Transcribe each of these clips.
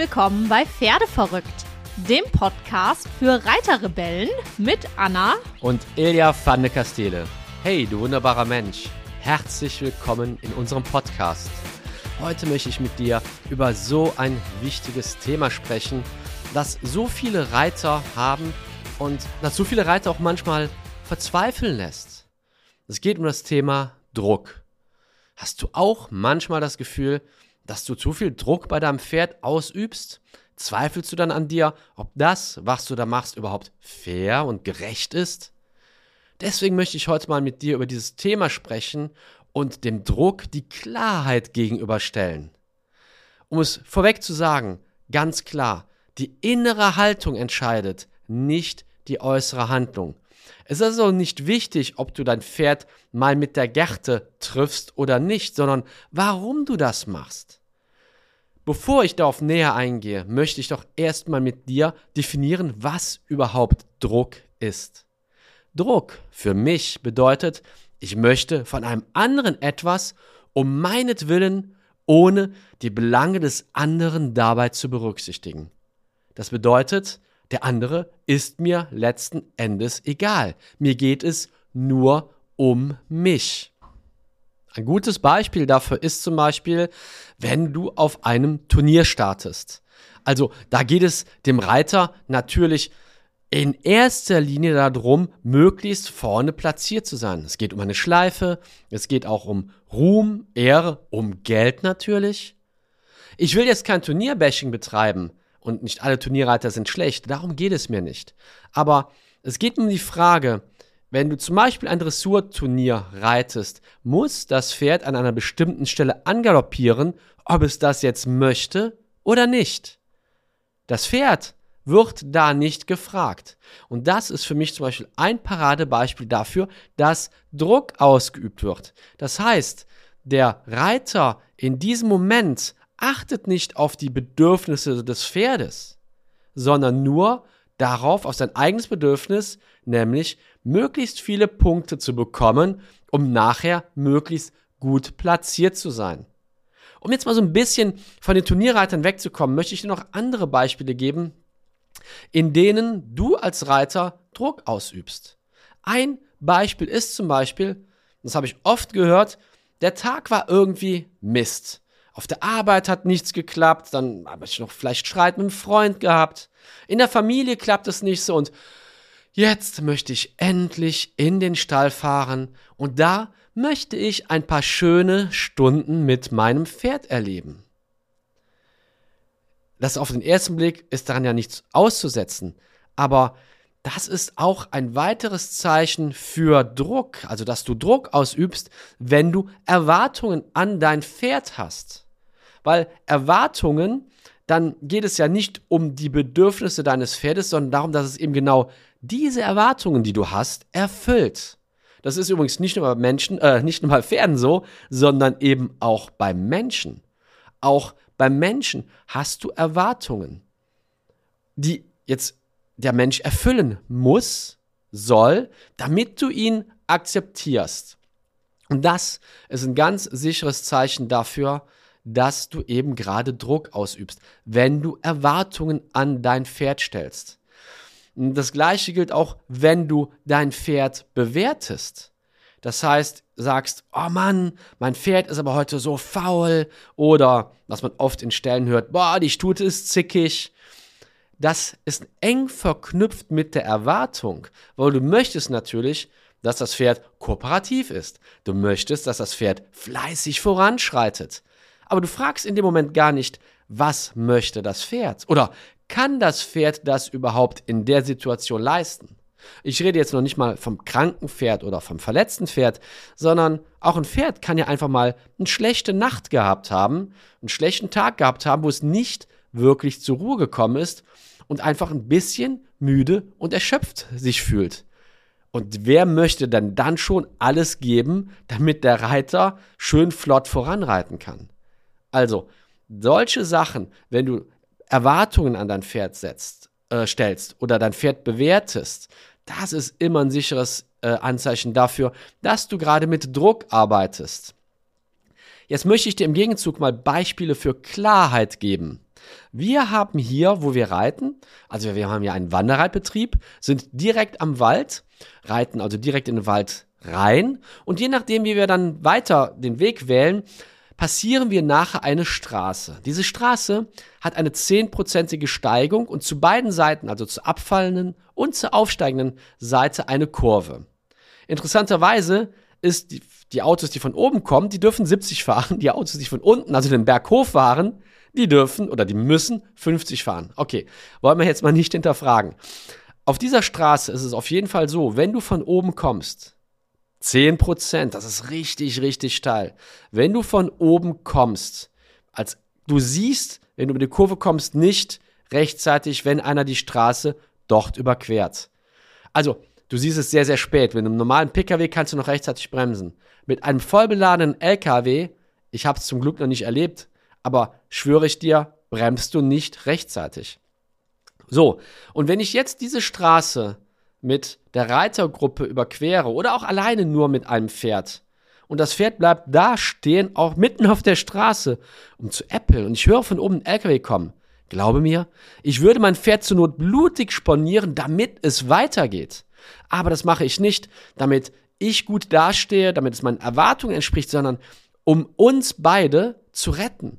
willkommen bei Pferdeverrückt, dem Podcast für Reiterrebellen mit Anna und Ilja van de Castele. Hey, du wunderbarer Mensch, herzlich willkommen in unserem Podcast. Heute möchte ich mit dir über so ein wichtiges Thema sprechen, das so viele Reiter haben und das so viele Reiter auch manchmal verzweifeln lässt. Es geht um das Thema Druck. Hast du auch manchmal das Gefühl, dass du zu viel Druck bei deinem Pferd ausübst? Zweifelst du dann an dir, ob das, was du da machst, überhaupt fair und gerecht ist? Deswegen möchte ich heute mal mit dir über dieses Thema sprechen und dem Druck die Klarheit gegenüberstellen. Um es vorweg zu sagen, ganz klar, die innere Haltung entscheidet, nicht die äußere Handlung. Es ist also nicht wichtig, ob du dein Pferd mal mit der Gerte triffst oder nicht, sondern warum du das machst. Bevor ich darauf näher eingehe, möchte ich doch erstmal mit dir definieren, was überhaupt Druck ist. Druck für mich bedeutet, ich möchte von einem anderen etwas um meinetwillen, ohne die Belange des anderen dabei zu berücksichtigen. Das bedeutet, der andere ist mir letzten Endes egal. Mir geht es nur um mich. Ein gutes Beispiel dafür ist zum Beispiel, wenn du auf einem Turnier startest. Also da geht es dem Reiter natürlich in erster Linie darum, möglichst vorne platziert zu sein. Es geht um eine Schleife, es geht auch um Ruhm, Ehre, um Geld natürlich. Ich will jetzt kein Turnierbashing betreiben, und nicht alle Turnierreiter sind schlecht. Darum geht es mir nicht. Aber es geht um die Frage, wenn du zum Beispiel ein Dressurturnier reitest, muss das Pferd an einer bestimmten Stelle angaloppieren, ob es das jetzt möchte oder nicht. Das Pferd wird da nicht gefragt. Und das ist für mich zum Beispiel ein Paradebeispiel dafür, dass Druck ausgeübt wird. Das heißt, der Reiter in diesem Moment achtet nicht auf die Bedürfnisse des Pferdes, sondern nur darauf, auf sein eigenes Bedürfnis, nämlich möglichst viele Punkte zu bekommen, um nachher möglichst gut platziert zu sein. Um jetzt mal so ein bisschen von den Turnierreitern wegzukommen, möchte ich dir noch andere Beispiele geben, in denen du als Reiter Druck ausübst. Ein Beispiel ist zum Beispiel, das habe ich oft gehört, der Tag war irgendwie Mist. Auf der Arbeit hat nichts geklappt, dann habe ich noch vielleicht Streit mit einem Freund gehabt. In der Familie klappt es nicht so und jetzt möchte ich endlich in den Stall fahren und da möchte ich ein paar schöne Stunden mit meinem Pferd erleben. Das auf den ersten Blick ist daran ja nichts auszusetzen, aber das ist auch ein weiteres Zeichen für Druck, also dass du Druck ausübst, wenn du Erwartungen an dein Pferd hast. Weil Erwartungen, dann geht es ja nicht um die Bedürfnisse deines Pferdes, sondern darum, dass es eben genau diese Erwartungen, die du hast, erfüllt. Das ist übrigens nicht nur bei Menschen, äh, nicht nur bei Pferden so, sondern eben auch beim Menschen. Auch beim Menschen hast du Erwartungen, die jetzt der Mensch erfüllen muss, soll, damit du ihn akzeptierst. Und das ist ein ganz sicheres Zeichen dafür, dass du eben gerade Druck ausübst, wenn du Erwartungen an dein Pferd stellst. Das gleiche gilt auch, wenn du dein Pferd bewertest. Das heißt, sagst, oh Mann, mein Pferd ist aber heute so faul oder was man oft in Stellen hört, boah, die Stute ist zickig. Das ist eng verknüpft mit der Erwartung, weil du möchtest natürlich, dass das Pferd kooperativ ist. Du möchtest, dass das Pferd fleißig voranschreitet aber du fragst in dem Moment gar nicht, was möchte das Pferd? Oder kann das Pferd das überhaupt in der Situation leisten? Ich rede jetzt noch nicht mal vom kranken Pferd oder vom verletzten Pferd, sondern auch ein Pferd kann ja einfach mal eine schlechte Nacht gehabt haben, einen schlechten Tag gehabt haben, wo es nicht wirklich zur Ruhe gekommen ist und einfach ein bisschen müde und erschöpft sich fühlt. Und wer möchte dann dann schon alles geben, damit der Reiter schön flott voranreiten kann? Also, solche Sachen, wenn du Erwartungen an dein Pferd setzt, äh, stellst oder dein Pferd bewertest, das ist immer ein sicheres äh, Anzeichen dafür, dass du gerade mit Druck arbeitest. Jetzt möchte ich dir im Gegenzug mal Beispiele für Klarheit geben. Wir haben hier, wo wir reiten, also wir haben ja einen Wanderreitbetrieb, sind direkt am Wald, reiten also direkt in den Wald rein und je nachdem, wie wir dann weiter den Weg wählen, passieren wir nachher eine Straße. Diese Straße hat eine zehnprozentige Steigung und zu beiden Seiten, also zur abfallenden und zur aufsteigenden Seite, eine Kurve. Interessanterweise ist die, die Autos, die von oben kommen, die dürfen 70 fahren. Die Autos, die von unten, also den Berg hoch fahren, die dürfen oder die müssen 50 fahren. Okay, wollen wir jetzt mal nicht hinterfragen. Auf dieser Straße ist es auf jeden Fall so, wenn du von oben kommst, 10 Prozent, das ist richtig, richtig steil. Wenn du von oben kommst, als du siehst, wenn du über die Kurve kommst, nicht rechtzeitig, wenn einer die Straße dort überquert. Also, du siehst es sehr, sehr spät. Mit einem normalen Pkw kannst du noch rechtzeitig bremsen. Mit einem vollbeladenen Lkw, ich habe es zum Glück noch nicht erlebt, aber schwöre ich dir, bremst du nicht rechtzeitig. So, und wenn ich jetzt diese Straße mit der Reitergruppe überquere oder auch alleine nur mit einem Pferd und das Pferd bleibt da stehen, auch mitten auf der Straße, um zu äppeln und ich höre von oben ein LKW kommen, glaube mir, ich würde mein Pferd zur Not blutig sponieren, damit es weitergeht. Aber das mache ich nicht, damit ich gut dastehe, damit es meinen Erwartungen entspricht, sondern um uns beide zu retten.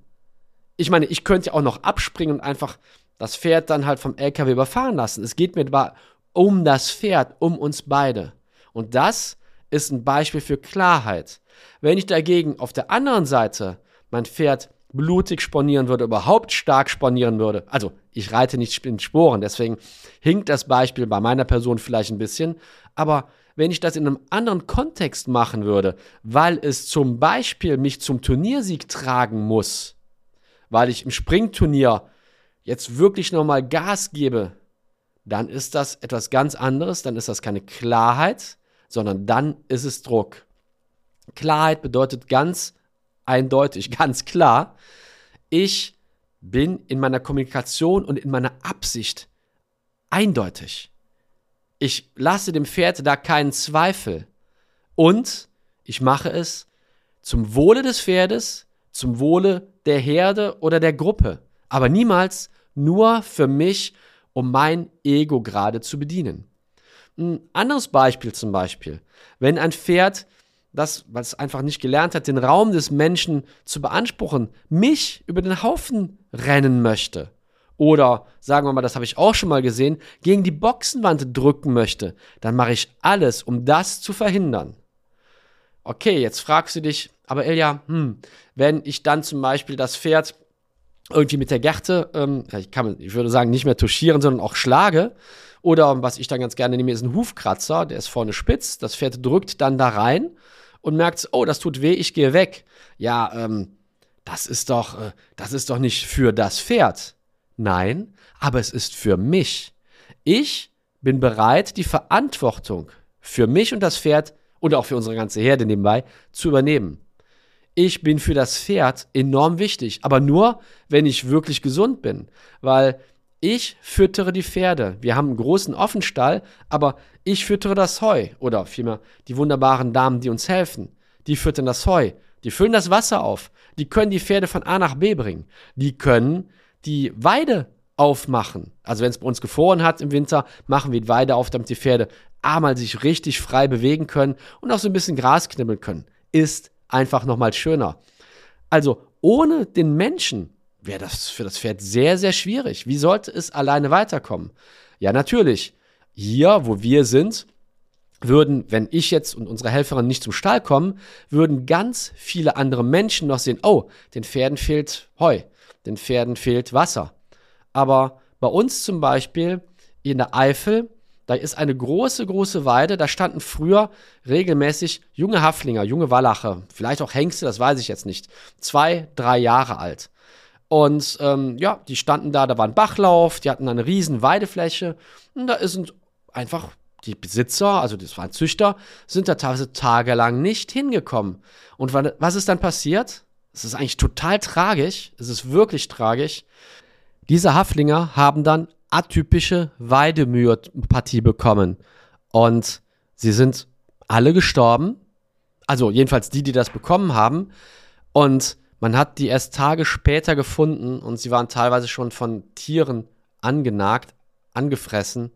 Ich meine, ich könnte ja auch noch abspringen und einfach das Pferd dann halt vom LKW überfahren lassen. Es geht mir um das Pferd, um uns beide. Und das ist ein Beispiel für Klarheit. Wenn ich dagegen auf der anderen Seite mein Pferd blutig sponieren würde, überhaupt stark sponieren würde, also ich reite nicht in Sporen, deswegen hinkt das Beispiel bei meiner Person vielleicht ein bisschen, aber wenn ich das in einem anderen Kontext machen würde, weil es zum Beispiel mich zum Turniersieg tragen muss, weil ich im Springturnier jetzt wirklich nochmal Gas gebe, dann ist das etwas ganz anderes, dann ist das keine Klarheit, sondern dann ist es Druck. Klarheit bedeutet ganz eindeutig, ganz klar, ich bin in meiner Kommunikation und in meiner Absicht eindeutig. Ich lasse dem Pferd da keinen Zweifel. Und ich mache es zum Wohle des Pferdes, zum Wohle der Herde oder der Gruppe. Aber niemals nur für mich um mein Ego gerade zu bedienen. Ein anderes Beispiel zum Beispiel, wenn ein Pferd, das, weil es einfach nicht gelernt hat, den Raum des Menschen zu beanspruchen, mich über den Haufen rennen möchte. Oder, sagen wir mal, das habe ich auch schon mal gesehen, gegen die Boxenwand drücken möchte, dann mache ich alles, um das zu verhindern. Okay, jetzt fragst du dich, aber Ilja, hm, wenn ich dann zum Beispiel das Pferd irgendwie mit der Gerte, ähm, ich, kann, ich würde sagen, nicht mehr touchieren, sondern auch schlage. Oder was ich dann ganz gerne nehme, ist ein Hufkratzer, der ist vorne spitz, das Pferd drückt dann da rein und merkt, oh, das tut weh, ich gehe weg. Ja, ähm, das ist doch, äh, das ist doch nicht für das Pferd. Nein, aber es ist für mich. Ich bin bereit, die Verantwortung für mich und das Pferd und auch für unsere ganze Herde nebenbei zu übernehmen ich bin für das Pferd enorm wichtig, aber nur, wenn ich wirklich gesund bin, weil ich füttere die Pferde. Wir haben einen großen Offenstall, aber ich füttere das Heu oder vielmehr die wunderbaren Damen, die uns helfen. Die füttern das Heu, die füllen das Wasser auf, die können die Pferde von A nach B bringen, die können die Weide aufmachen. Also wenn es bei uns gefroren hat im Winter, machen wir die Weide auf, damit die Pferde einmal sich richtig frei bewegen können und auch so ein bisschen Gras knibbeln können. Ist einfach nochmal schöner. Also ohne den Menschen wäre das für das Pferd sehr, sehr schwierig. Wie sollte es alleine weiterkommen? Ja, natürlich. Hier, wo wir sind, würden, wenn ich jetzt und unsere Helferin nicht zum Stall kommen, würden ganz viele andere Menschen noch sehen, oh, den Pferden fehlt Heu, den Pferden fehlt Wasser. Aber bei uns zum Beispiel in der Eifel da ist eine große, große Weide. Da standen früher regelmäßig junge Haflinger, junge Wallache, vielleicht auch Hengste, das weiß ich jetzt nicht. Zwei, drei Jahre alt. Und ähm, ja, die standen da, da war ein Bachlauf, die hatten eine riesen Weidefläche. Und da sind einfach die Besitzer, also das waren Züchter, sind da teilweise tagelang nicht hingekommen. Und was ist dann passiert? Es ist eigentlich total tragisch. Es ist wirklich tragisch. Diese Haflinger haben dann atypische Weidemyopathie bekommen. Und sie sind alle gestorben. Also jedenfalls die, die das bekommen haben. Und Man hat die erst Tage später gefunden und sie waren teilweise schon von Tieren angenagt, angefressen.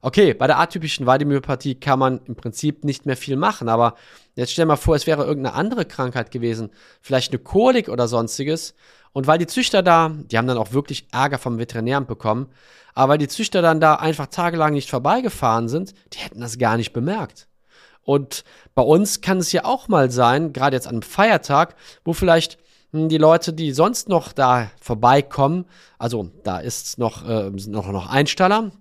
Okay, bei der atypischen Weidemyopathie kann man im Prinzip nicht mehr viel machen, aber jetzt stell dir mal vor, es wäre irgendeine andere Krankheit gewesen, vielleicht eine Kolik oder sonstiges. Und weil die Züchter da, die haben dann auch wirklich Ärger vom Veterinären bekommen, aber weil die Züchter dann da einfach tagelang nicht vorbeigefahren sind, die hätten das gar nicht bemerkt. Und bei uns kann es ja auch mal sein, gerade jetzt an einem Feiertag, wo vielleicht hm, die Leute, die sonst noch da vorbeikommen, also da ist noch, äh, noch, noch Einstaller,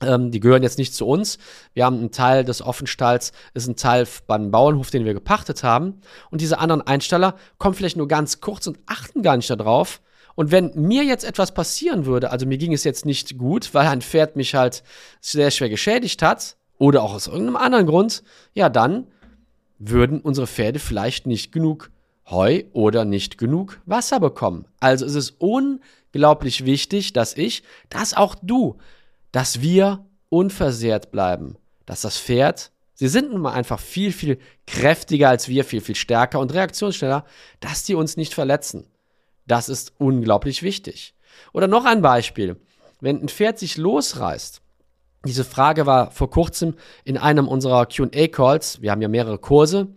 ähm, die gehören jetzt nicht zu uns. Wir haben einen Teil des Offenstalls, ist ein Teil beim Bauernhof, den wir gepachtet haben. Und diese anderen Einsteller kommen vielleicht nur ganz kurz und achten gar nicht darauf. Und wenn mir jetzt etwas passieren würde, also mir ging es jetzt nicht gut, weil ein Pferd mich halt sehr schwer geschädigt hat, oder auch aus irgendeinem anderen Grund, ja, dann würden unsere Pferde vielleicht nicht genug Heu oder nicht genug Wasser bekommen. Also ist es unglaublich wichtig, dass ich, dass auch du dass wir unversehrt bleiben, dass das Pferd, sie sind nun mal einfach viel, viel kräftiger als wir, viel, viel stärker und reaktionsschneller, dass die uns nicht verletzen. Das ist unglaublich wichtig. Oder noch ein Beispiel. Wenn ein Pferd sich losreißt, diese Frage war vor kurzem in einem unserer QA-Calls. Wir haben ja mehrere Kurse.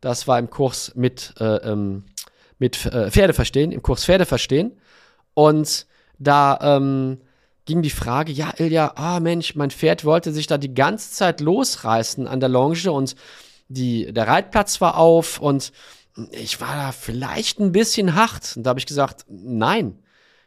Das war im Kurs mit, äh, ähm, mit äh, Pferde verstehen, im Kurs Pferde verstehen. Und da ähm, ging die Frage, ja, Ilja, ah Mensch, mein Pferd wollte sich da die ganze Zeit losreißen an der Longe und die, der Reitplatz war auf und ich war da vielleicht ein bisschen hart. Und da habe ich gesagt, nein,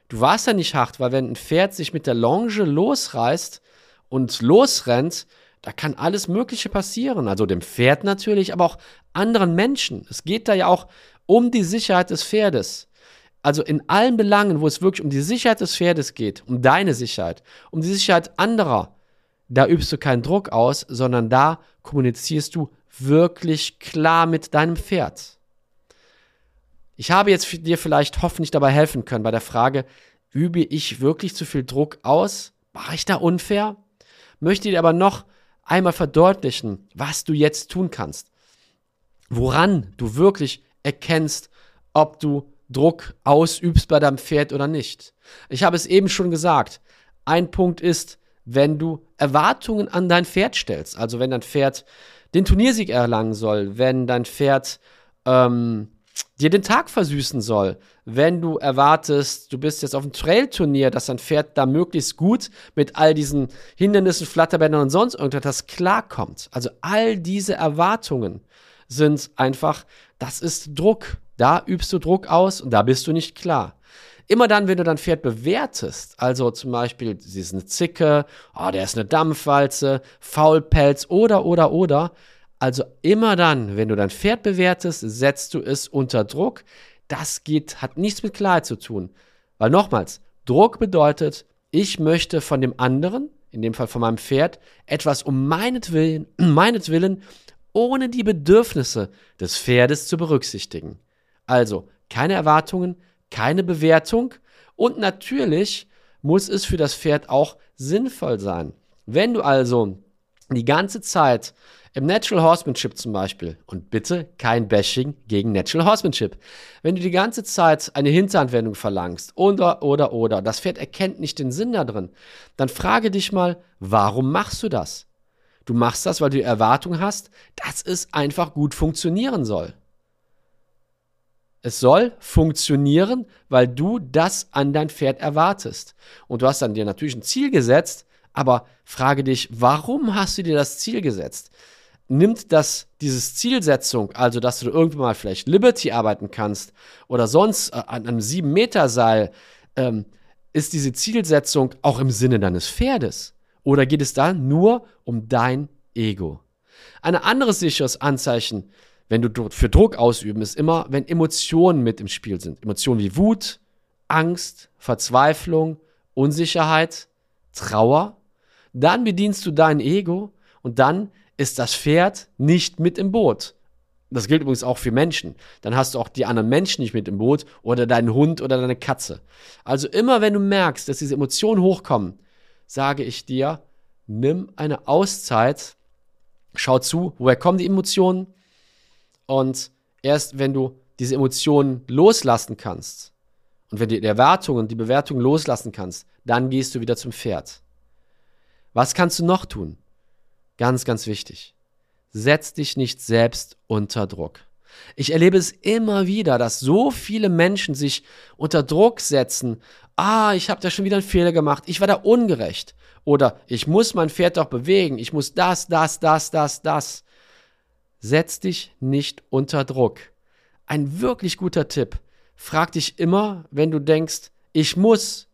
du warst ja nicht hart, weil wenn ein Pferd sich mit der Longe losreißt und losrennt, da kann alles Mögliche passieren. Also dem Pferd natürlich, aber auch anderen Menschen. Es geht da ja auch um die Sicherheit des Pferdes. Also in allen Belangen, wo es wirklich um die Sicherheit des Pferdes geht, um deine Sicherheit, um die Sicherheit anderer, da übst du keinen Druck aus, sondern da kommunizierst du wirklich klar mit deinem Pferd. Ich habe jetzt dir vielleicht hoffentlich dabei helfen können bei der Frage, übe ich wirklich zu viel Druck aus? War ich da unfair? Möchte dir aber noch einmal verdeutlichen, was du jetzt tun kannst. Woran du wirklich erkennst, ob du Druck ausübst bei deinem Pferd oder nicht. Ich habe es eben schon gesagt. Ein Punkt ist, wenn du Erwartungen an dein Pferd stellst, also wenn dein Pferd den Turniersieg erlangen soll, wenn dein Pferd ähm, dir den Tag versüßen soll, wenn du erwartest, du bist jetzt auf einem Trailturnier, dass dein Pferd da möglichst gut mit all diesen Hindernissen, Flatterbändern und sonst irgendetwas klarkommt. Also all diese Erwartungen sind einfach, das ist Druck. Da übst du Druck aus und da bist du nicht klar. Immer dann, wenn du dein Pferd bewertest, also zum Beispiel, sie ist eine Zicke, oh, der ist eine Dampfwalze, Faulpelz oder, oder, oder. Also immer dann, wenn du dein Pferd bewertest, setzt du es unter Druck. Das geht, hat nichts mit Klarheit zu tun. Weil nochmals, Druck bedeutet, ich möchte von dem anderen, in dem Fall von meinem Pferd, etwas um meinetwillen, meinetwillen ohne die Bedürfnisse des Pferdes zu berücksichtigen. Also keine Erwartungen, keine Bewertung und natürlich muss es für das Pferd auch sinnvoll sein. Wenn du also die ganze Zeit im Natural Horsemanship zum Beispiel, und bitte kein Bashing gegen Natural Horsemanship, wenn du die ganze Zeit eine Hinteranwendung verlangst oder, oder, oder, das Pferd erkennt nicht den Sinn da drin, dann frage dich mal, warum machst du das? Du machst das, weil du die Erwartung hast, dass es einfach gut funktionieren soll. Es soll funktionieren, weil du das an dein Pferd erwartest. Und du hast dann dir natürlich ein Ziel gesetzt, aber frage dich, warum hast du dir das Ziel gesetzt? Nimmt das, dieses Zielsetzung, also dass du irgendwann mal vielleicht Liberty arbeiten kannst oder sonst äh, an einem 7-Meter-Seil, ähm, ist diese Zielsetzung auch im Sinne deines Pferdes? Oder geht es da nur um dein Ego? Ein anderes sicheres Anzeichen wenn du für Druck ausüben, ist immer, wenn Emotionen mit im Spiel sind. Emotionen wie Wut, Angst, Verzweiflung, Unsicherheit, Trauer. Dann bedienst du dein Ego und dann ist das Pferd nicht mit im Boot. Das gilt übrigens auch für Menschen. Dann hast du auch die anderen Menschen nicht mit im Boot oder deinen Hund oder deine Katze. Also immer wenn du merkst, dass diese Emotionen hochkommen, sage ich dir, nimm eine Auszeit, schau zu, woher kommen die Emotionen, und erst wenn du diese Emotionen loslassen kannst und wenn du die Erwartungen, die Bewertung loslassen kannst, dann gehst du wieder zum Pferd. Was kannst du noch tun? Ganz, ganz wichtig. Setz dich nicht selbst unter Druck. Ich erlebe es immer wieder, dass so viele Menschen sich unter Druck setzen. Ah, ich habe da schon wieder einen Fehler gemacht. Ich war da ungerecht. Oder ich muss mein Pferd doch bewegen. Ich muss das, das, das, das, das. Setz dich nicht unter Druck. Ein wirklich guter Tipp. Frag dich immer, wenn du denkst, ich muss.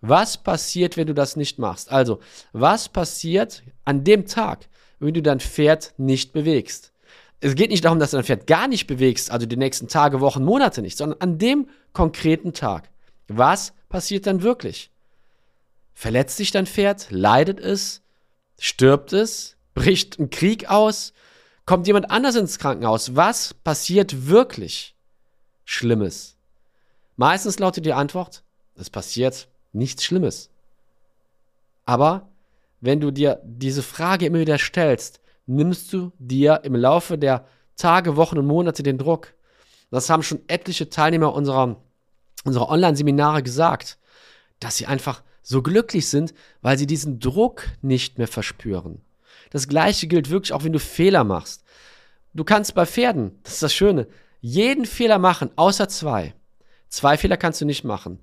Was passiert, wenn du das nicht machst? Also, was passiert an dem Tag, wenn du dein Pferd nicht bewegst? Es geht nicht darum, dass du dein Pferd gar nicht bewegst, also die nächsten Tage, Wochen, Monate nicht, sondern an dem konkreten Tag. Was passiert dann wirklich? Verletzt sich dein Pferd? Leidet es? Stirbt es? Bricht ein Krieg aus? Kommt jemand anders ins Krankenhaus? Was passiert wirklich Schlimmes? Meistens lautet die Antwort, es passiert nichts Schlimmes. Aber wenn du dir diese Frage immer wieder stellst, nimmst du dir im Laufe der Tage, Wochen und Monate den Druck. Das haben schon etliche Teilnehmer unserer, unserer Online-Seminare gesagt, dass sie einfach so glücklich sind, weil sie diesen Druck nicht mehr verspüren. Das gleiche gilt wirklich auch, wenn du Fehler machst. Du kannst bei Pferden, das ist das Schöne, jeden Fehler machen, außer zwei. Zwei Fehler kannst du nicht machen.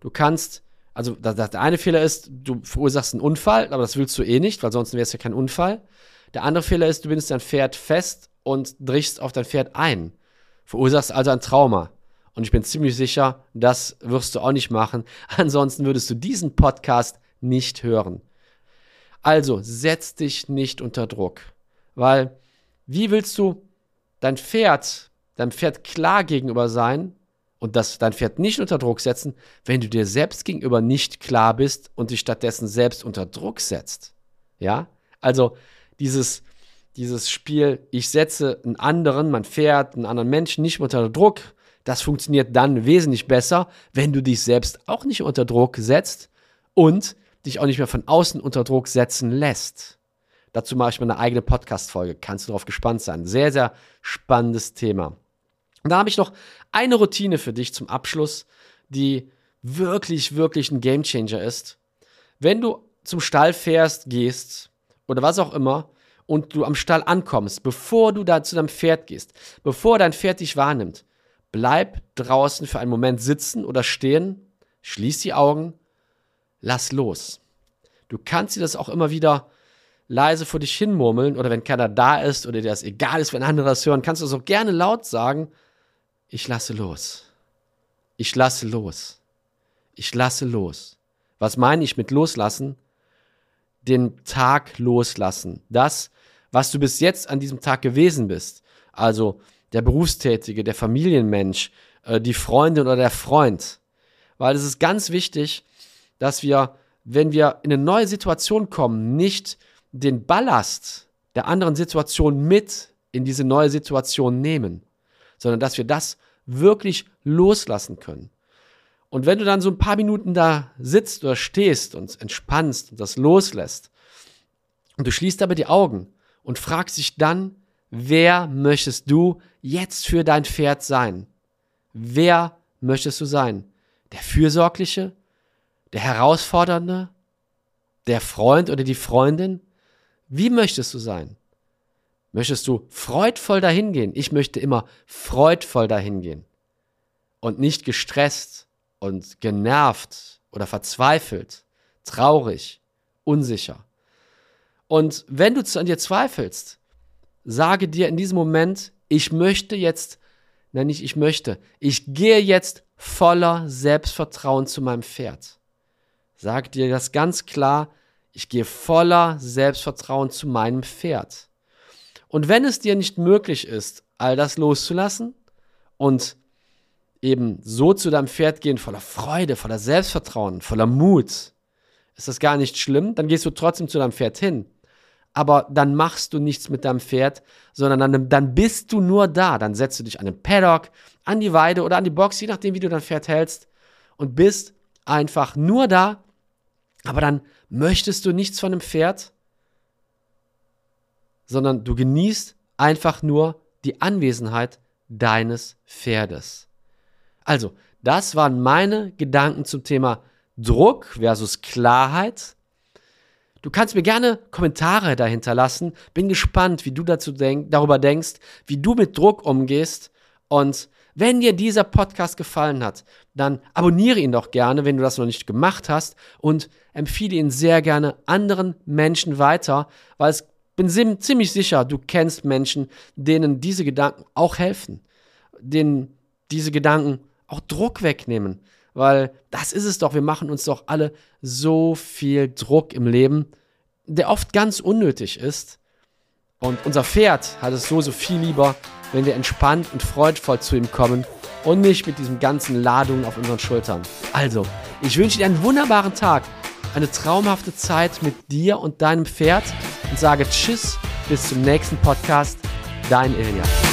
Du kannst, also der eine Fehler ist, du verursachst einen Unfall, aber das willst du eh nicht, weil sonst wäre es ja kein Unfall. Der andere Fehler ist, du bindest dein Pferd fest und drichst auf dein Pferd ein. Verursachst also ein Trauma. Und ich bin ziemlich sicher, das wirst du auch nicht machen. Ansonsten würdest du diesen Podcast nicht hören. Also setz dich nicht unter Druck, weil wie willst du dein Pferd, deinem Pferd klar gegenüber sein und das dein Pferd nicht unter Druck setzen, wenn du dir selbst gegenüber nicht klar bist und dich stattdessen selbst unter Druck setzt? Ja? Also dieses dieses Spiel, ich setze einen anderen, mein Pferd, einen anderen Menschen nicht unter Druck, das funktioniert dann wesentlich besser, wenn du dich selbst auch nicht unter Druck setzt und dich auch nicht mehr von außen unter Druck setzen lässt. Dazu mache ich mal eine eigene Podcast-Folge. Kannst du darauf gespannt sein. Sehr, sehr spannendes Thema. Und da habe ich noch eine Routine für dich zum Abschluss, die wirklich, wirklich ein Gamechanger ist. Wenn du zum Stall fährst, gehst oder was auch immer und du am Stall ankommst, bevor du da zu deinem Pferd gehst, bevor dein Pferd dich wahrnimmt, bleib draußen für einen Moment sitzen oder stehen, schließ die Augen lass los. Du kannst dir das auch immer wieder leise vor dich hinmurmeln oder wenn keiner da ist oder dir das egal ist, wenn andere das hören, kannst du das auch gerne laut sagen. Ich lasse los. Ich lasse los. Ich lasse los. Was meine ich mit loslassen? Den Tag loslassen. Das, was du bis jetzt an diesem Tag gewesen bist. Also der Berufstätige, der Familienmensch, äh, die Freundin oder der Freund. Weil es ist ganz wichtig, dass wir, wenn wir in eine neue Situation kommen, nicht den Ballast der anderen Situation mit in diese neue Situation nehmen, sondern dass wir das wirklich loslassen können. Und wenn du dann so ein paar Minuten da sitzt oder stehst und entspannst und das loslässt, und du schließt aber die Augen und fragst dich dann, wer möchtest du jetzt für dein Pferd sein? Wer möchtest du sein? Der Fürsorgliche, der Herausfordernde, der Freund oder die Freundin? Wie möchtest du sein? Möchtest du freudvoll dahingehen? Ich möchte immer freudvoll dahingehen und nicht gestresst und genervt oder verzweifelt, traurig, unsicher. Und wenn du an dir zweifelst, sage dir in diesem Moment, ich möchte jetzt, nein, nicht ich möchte, ich gehe jetzt voller Selbstvertrauen zu meinem Pferd. Sag dir das ganz klar, ich gehe voller Selbstvertrauen zu meinem Pferd. Und wenn es dir nicht möglich ist, all das loszulassen und eben so zu deinem Pferd gehen, voller Freude, voller Selbstvertrauen, voller Mut, ist das gar nicht schlimm, dann gehst du trotzdem zu deinem Pferd hin. Aber dann machst du nichts mit deinem Pferd, sondern dann, dann bist du nur da. Dann setzt du dich an den Paddock, an die Weide oder an die Box, je nachdem, wie du dein Pferd hältst, und bist einfach nur da aber dann möchtest du nichts von dem Pferd, sondern du genießt einfach nur die Anwesenheit deines Pferdes. Also, das waren meine Gedanken zum Thema Druck versus Klarheit. Du kannst mir gerne Kommentare dahinter lassen. Bin gespannt, wie du dazu denk darüber denkst, wie du mit Druck umgehst. Und wenn dir dieser Podcast gefallen hat, dann abonniere ihn doch gerne, wenn du das noch nicht gemacht hast und empfehle ihn sehr gerne anderen Menschen weiter, weil ich bin ziemlich sicher, du kennst Menschen, denen diese Gedanken auch helfen, denen diese Gedanken auch Druck wegnehmen, weil das ist es doch, wir machen uns doch alle so viel Druck im Leben, der oft ganz unnötig ist. Und unser Pferd hat es so, so viel lieber, wenn wir entspannt und freudvoll zu ihm kommen und nicht mit diesen ganzen Ladungen auf unseren Schultern. Also, ich wünsche dir einen wunderbaren Tag, eine traumhafte Zeit mit dir und deinem Pferd und sage Tschüss, bis zum nächsten Podcast. Dein Ilja.